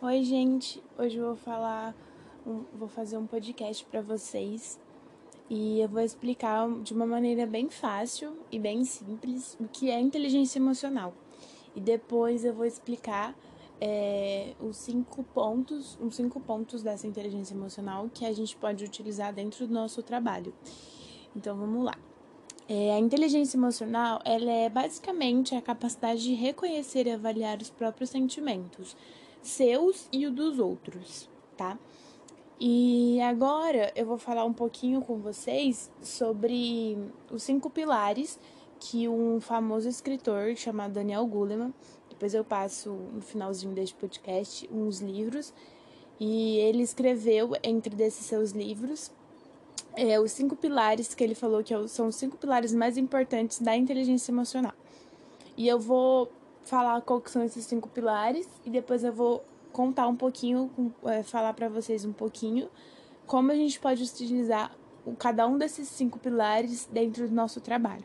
Oi, gente. Hoje eu vou falar, vou fazer um podcast para vocês e eu vou explicar de uma maneira bem fácil e bem simples o que é inteligência emocional. E depois eu vou explicar é, os cinco pontos, os cinco pontos dessa inteligência emocional que a gente pode utilizar dentro do nosso trabalho. Então vamos lá. É, a inteligência emocional ela é basicamente a capacidade de reconhecer e avaliar os próprios sentimentos, seus e o dos outros, tá? E agora eu vou falar um pouquinho com vocês sobre os cinco pilares que um famoso escritor chamado Daniel Goleman, depois eu passo no finalzinho deste podcast uns livros, e ele escreveu entre desses seus livros é, os cinco pilares que ele falou que é são os cinco pilares mais importantes da inteligência emocional. E eu vou falar quais são esses cinco pilares e depois eu vou contar um pouquinho, é, falar para vocês um pouquinho como a gente pode utilizar cada um desses cinco pilares dentro do nosso trabalho.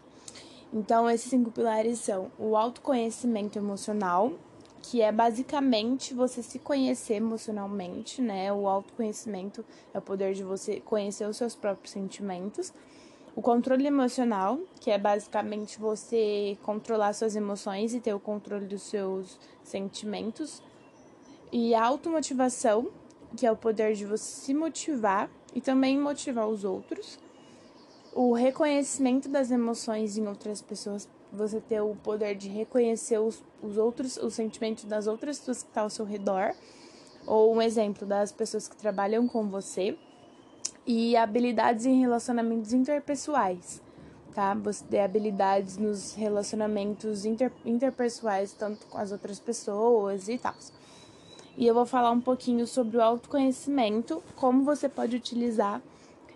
Então, esses cinco pilares são o autoconhecimento emocional, que é basicamente você se conhecer emocionalmente, né? O autoconhecimento é o poder de você conhecer os seus próprios sentimentos. O controle emocional, que é basicamente você controlar suas emoções e ter o controle dos seus sentimentos. E a automotivação, que é o poder de você se motivar e também motivar os outros. O reconhecimento das emoções em outras pessoas, você ter o poder de reconhecer os, os outros, os sentimentos das outras pessoas que estão ao seu redor. Ou um exemplo das pessoas que trabalham com você e habilidades em relacionamentos interpessoais, tá? Você ter habilidades nos relacionamentos inter, interpessoais, tanto com as outras pessoas e tal. E eu vou falar um pouquinho sobre o autoconhecimento, como você pode utilizar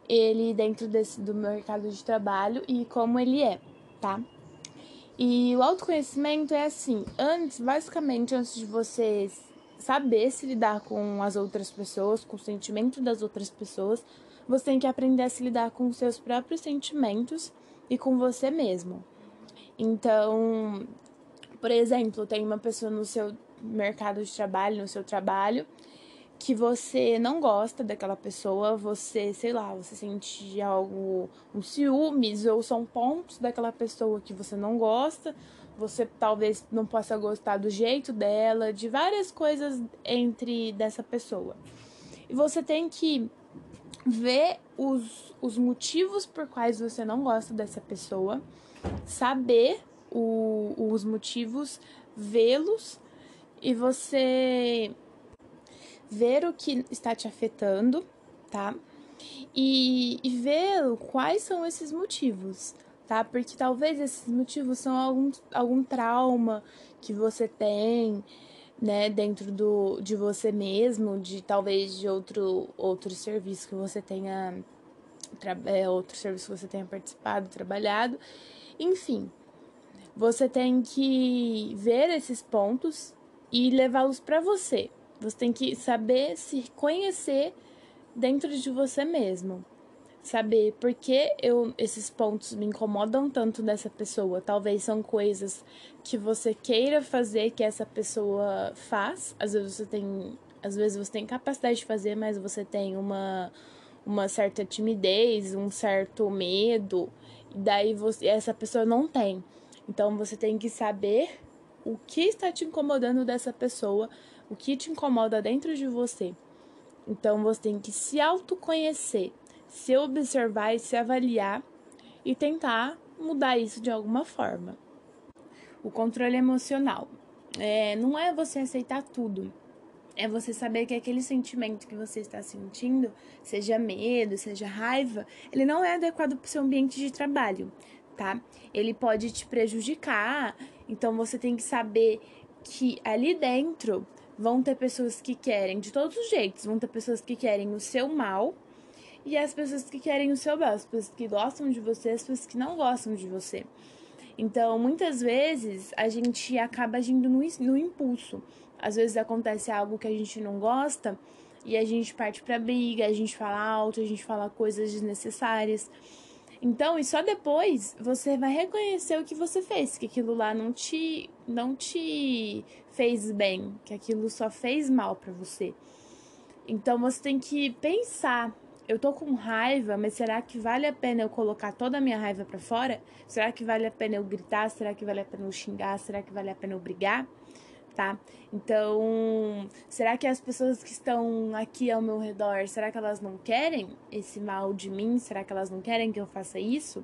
ele dentro desse, do mercado de trabalho e como ele é, tá? E o autoconhecimento é assim, antes, basicamente, antes de você saber se lidar com as outras pessoas, com o sentimento das outras pessoas, você tem que aprender a se lidar com os seus próprios sentimentos e com você mesmo. Então, por exemplo, tem uma pessoa no seu mercado de trabalho, no seu trabalho, que você não gosta daquela pessoa, você, sei lá, você sente algo, um ciúmes, ou são pontos daquela pessoa que você não gosta, você talvez não possa gostar do jeito dela, de várias coisas entre dessa pessoa. E você tem que ver os, os motivos por quais você não gosta dessa pessoa, saber o, os motivos, vê-los e você ver o que está te afetando, tá? E, e ver quais são esses motivos, tá? Porque talvez esses motivos são algum, algum trauma que você tem, né, dentro do, de você mesmo, de talvez de outro, outro serviço que você tenha, é, outro serviço que você tenha participado, trabalhado, enfim. Você tem que ver esses pontos e levá-los para você. Você tem que saber se conhecer dentro de você mesmo saber por que eu, esses pontos me incomodam tanto dessa pessoa. Talvez são coisas que você queira fazer que essa pessoa faz. Às vezes você tem, às vezes você tem capacidade de fazer, mas você tem uma uma certa timidez, um certo medo, e daí você, essa pessoa não tem. Então você tem que saber o que está te incomodando dessa pessoa, o que te incomoda dentro de você. Então você tem que se autoconhecer se observar e se avaliar e tentar mudar isso de alguma forma. O controle emocional é, não é você aceitar tudo, é você saber que aquele sentimento que você está sentindo, seja medo, seja raiva, ele não é adequado para o seu ambiente de trabalho, tá? Ele pode te prejudicar, então você tem que saber que ali dentro vão ter pessoas que querem de todos os jeitos, vão ter pessoas que querem o seu mal e as pessoas que querem o seu bem, as pessoas que gostam de você, as pessoas que não gostam de você. Então, muitas vezes a gente acaba agindo no, no impulso. Às vezes acontece algo que a gente não gosta e a gente parte pra briga, a gente fala alto, a gente fala coisas desnecessárias. Então, e só depois você vai reconhecer o que você fez, que aquilo lá não te não te fez bem, que aquilo só fez mal para você. Então você tem que pensar, eu tô com raiva, mas será que vale a pena eu colocar toda a minha raiva para fora? Será que vale a pena eu gritar? Será que vale a pena eu xingar? Será que vale a pena eu brigar? Tá? Então, será que as pessoas que estão aqui ao meu redor, será que elas não querem esse mal de mim? Será que elas não querem que eu faça isso?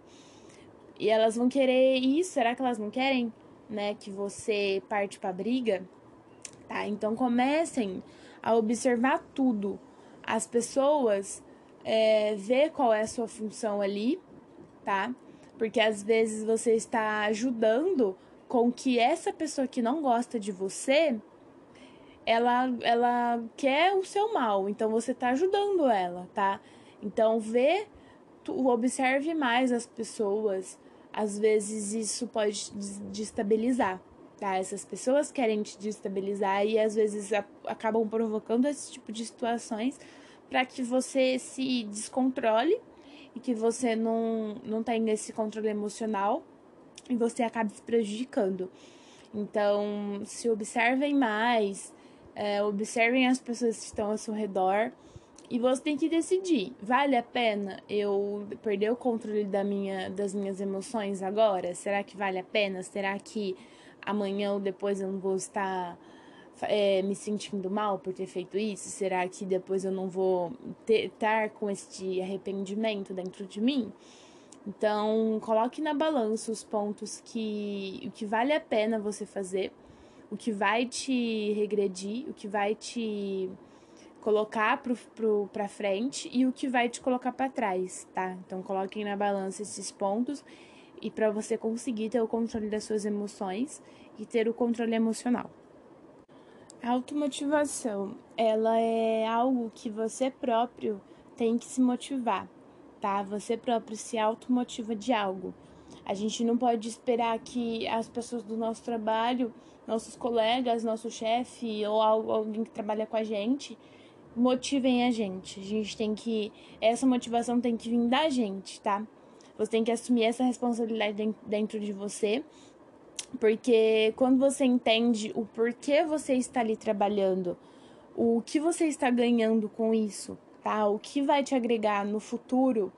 E elas vão querer isso? Será que elas não querem, né, que você parte para briga? Tá? Então comecem a observar tudo. As pessoas é, ver qual é a sua função ali, tá? Porque às vezes você está ajudando com que essa pessoa que não gosta de você, ela, ela quer o seu mal, então você tá ajudando ela, tá? Então vê, tu, observe mais as pessoas, às vezes isso pode destabilizar, tá? Essas pessoas querem te destabilizar e às vezes a, acabam provocando esse tipo de situações para que você se descontrole e que você não, não tenha esse controle emocional e você acaba se prejudicando. Então, se observem mais, é, observem as pessoas que estão ao seu redor e você tem que decidir: vale a pena eu perder o controle da minha, das minhas emoções agora? Será que vale a pena? Será que amanhã ou depois eu não vou estar é, me sentindo mal por ter feito isso? Será que depois eu não vou estar com este arrependimento dentro de mim? Então, coloque na balança os pontos que o que vale a pena você fazer, o que vai te regredir, o que vai te colocar pro, pro, pra frente e o que vai te colocar para trás, tá? Então, coloquem na balança esses pontos e para você conseguir ter o controle das suas emoções e ter o controle emocional. A automotivação, ela é algo que você próprio tem que se motivar tá? Você próprio se automotiva de algo. A gente não pode esperar que as pessoas do nosso trabalho, nossos colegas, nosso chefe ou alguém que trabalha com a gente motivem a gente. A gente tem que essa motivação tem que vir da gente, tá? Você tem que assumir essa responsabilidade dentro de você, porque quando você entende o porquê você está ali trabalhando, o que você está ganhando com isso, tá? O que vai te agregar no futuro,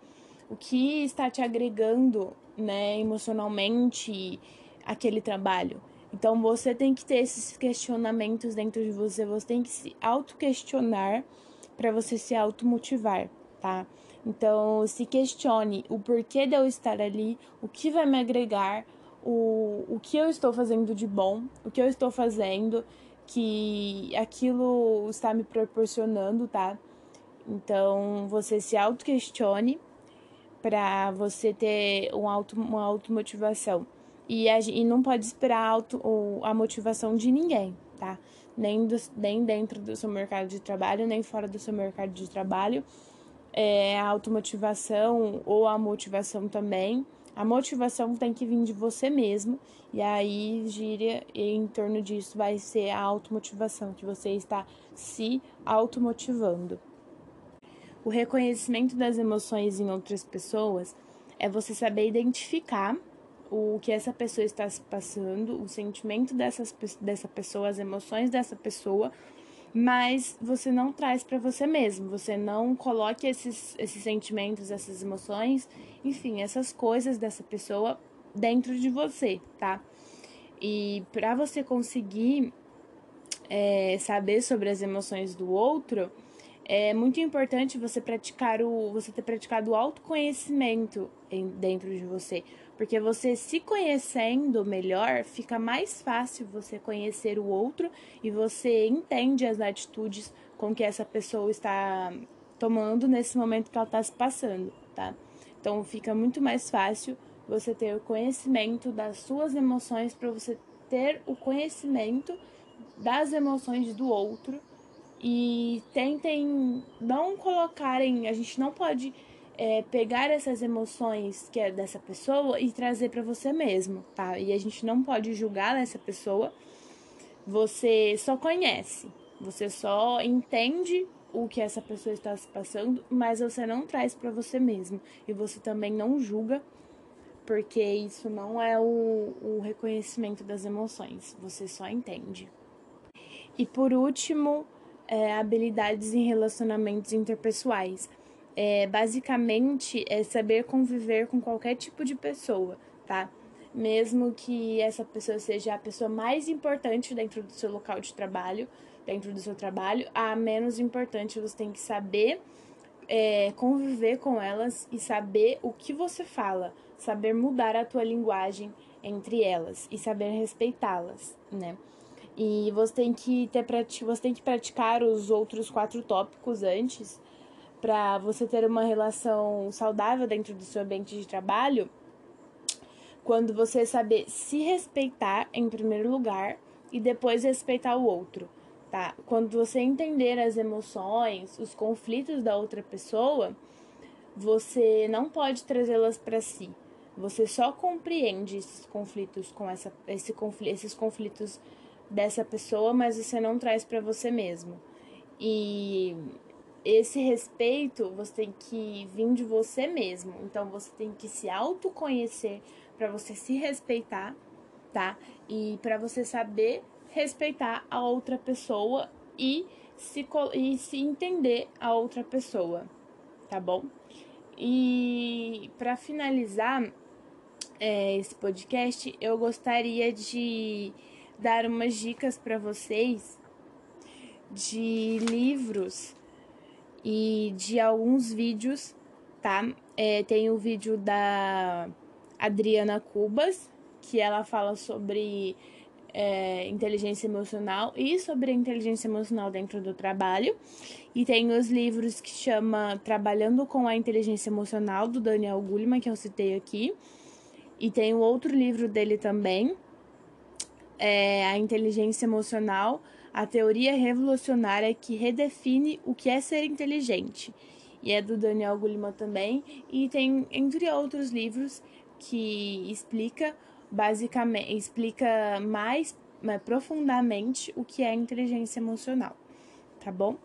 o que está te agregando, né, emocionalmente aquele trabalho. Então você tem que ter esses questionamentos dentro de você, você tem que se auto-questionar para você se automotivar, tá? Então se questione o porquê de eu estar ali, o que vai me agregar, o, o que eu estou fazendo de bom, o que eu estou fazendo, que aquilo está me proporcionando, tá? Então, você se auto-questione para você ter um auto, uma automotivação. E, a, e não pode esperar auto, a motivação de ninguém, tá? Nem, do, nem dentro do seu mercado de trabalho, nem fora do seu mercado de trabalho. É, a automotivação ou a motivação também. A motivação tem que vir de você mesmo. E aí, gira em torno disso vai ser a automotivação, que você está se automotivando. O reconhecimento das emoções em outras pessoas é você saber identificar o que essa pessoa está se passando, o sentimento dessas, dessa pessoa, as emoções dessa pessoa, mas você não traz para você mesmo, você não coloque esses, esses sentimentos, essas emoções, enfim, essas coisas dessa pessoa dentro de você, tá? E para você conseguir é, saber sobre as emoções do outro, é muito importante você praticar o você ter praticado o autoconhecimento em, dentro de você, porque você se conhecendo melhor, fica mais fácil você conhecer o outro e você entende as atitudes com que essa pessoa está tomando nesse momento que ela está se passando, tá? Então fica muito mais fácil você ter o conhecimento das suas emoções para você ter o conhecimento das emoções do outro e tentem não colocarem. A gente não pode é, pegar essas emoções que é dessa pessoa e trazer para você mesmo, tá? E a gente não pode julgar essa pessoa. Você só conhece, você só entende o que essa pessoa está se passando, mas você não traz para você mesmo e você também não julga, porque isso não é o, o reconhecimento das emoções, você só entende. E por último, é, habilidades em relacionamentos interpessoais. É, basicamente, é saber conviver com qualquer tipo de pessoa, tá? Mesmo que essa pessoa seja a pessoa mais importante dentro do seu local de trabalho, dentro do seu trabalho, a menos importante você tem que saber é, conviver com elas e saber o que você fala, saber mudar a tua linguagem entre elas e saber respeitá-las, né? E você tem que ter você tem que praticar os outros quatro tópicos antes para você ter uma relação saudável dentro do seu ambiente de trabalho. Quando você saber se respeitar em primeiro lugar e depois respeitar o outro, tá? Quando você entender as emoções, os conflitos da outra pessoa, você não pode trazê-las para si. Você só compreende esses conflitos com essa esse conflito, esses conflitos dessa pessoa, mas você não traz para você mesmo. E esse respeito você tem que vir de você mesmo. Então você tem que se autoconhecer para você se respeitar, tá? E para você saber respeitar a outra pessoa e se, e se entender a outra pessoa, tá bom? E para finalizar é, esse podcast, eu gostaria de dar umas dicas para vocês de livros e de alguns vídeos, tá? É, tem o vídeo da Adriana Cubas, que ela fala sobre é, inteligência emocional e sobre a inteligência emocional dentro do trabalho. E tem os livros que chama Trabalhando com a Inteligência Emocional, do Daniel Goleman, que eu citei aqui. E tem o outro livro dele também, é, a inteligência emocional, a teoria revolucionária que redefine o que é ser inteligente. E é do Daniel Goleman também. E tem, entre outros livros, que explica basicamente explica mais, mais profundamente o que é inteligência emocional, tá bom?